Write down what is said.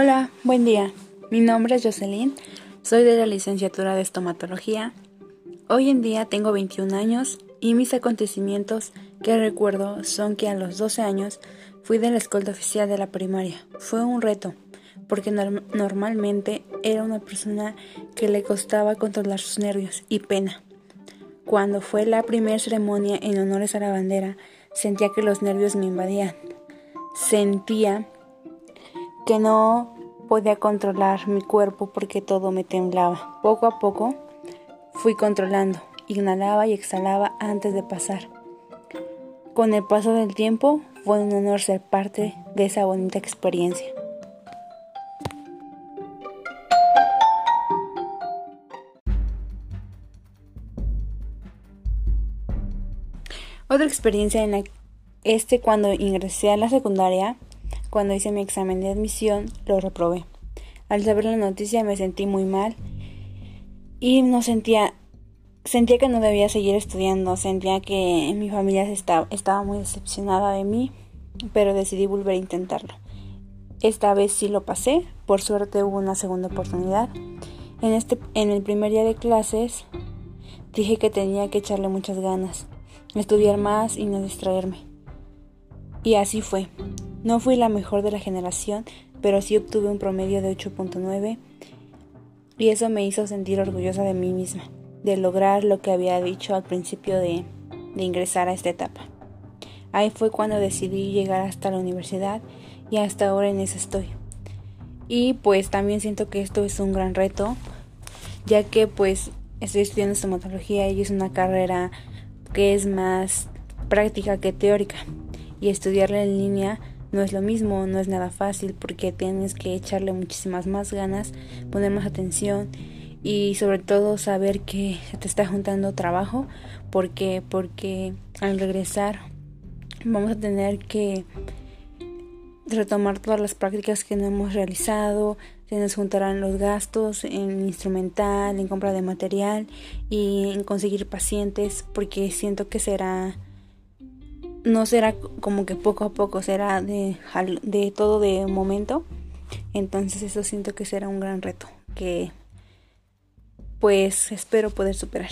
Hola, buen día. Mi nombre es Jocelyn, soy de la licenciatura de estomatología. Hoy en día tengo 21 años y mis acontecimientos que recuerdo son que a los 12 años fui de la escuela oficial de la primaria. Fue un reto, porque normalmente era una persona que le costaba controlar sus nervios y pena. Cuando fue la primera ceremonia en honores a la bandera, sentía que los nervios me invadían. Sentía que no podía controlar mi cuerpo porque todo me temblaba. Poco a poco fui controlando, inhalaba y exhalaba antes de pasar. Con el paso del tiempo fue un honor ser parte de esa bonita experiencia. Otra experiencia en la este cuando ingresé a la secundaria, cuando hice mi examen de admisión, lo reprobé. Al saber la noticia me sentí muy mal y no sentía sentía que no debía seguir estudiando, sentía que mi familia estaba, estaba muy decepcionada de mí, pero decidí volver a intentarlo. Esta vez sí lo pasé, por suerte hubo una segunda oportunidad. En este en el primer día de clases dije que tenía que echarle muchas ganas, estudiar más y no distraerme. Y así fue. No fui la mejor de la generación, pero sí obtuve un promedio de 8.9 y eso me hizo sentir orgullosa de mí misma, de lograr lo que había dicho al principio de, ingresar a esta etapa. Ahí fue cuando decidí llegar hasta la universidad y hasta ahora en eso estoy. Y pues también siento que esto es un gran reto, ya que pues estoy estudiando estomatología y es una carrera que es más práctica que teórica y estudiarla en línea no es lo mismo, no es nada fácil porque tienes que echarle muchísimas más ganas, poner más atención y sobre todo saber que te está juntando trabajo porque porque al regresar vamos a tener que retomar todas las prácticas que no hemos realizado, se nos juntarán los gastos en instrumental, en compra de material y en conseguir pacientes porque siento que será no será como que poco a poco, será de, de todo de momento. Entonces eso siento que será un gran reto que pues espero poder superar.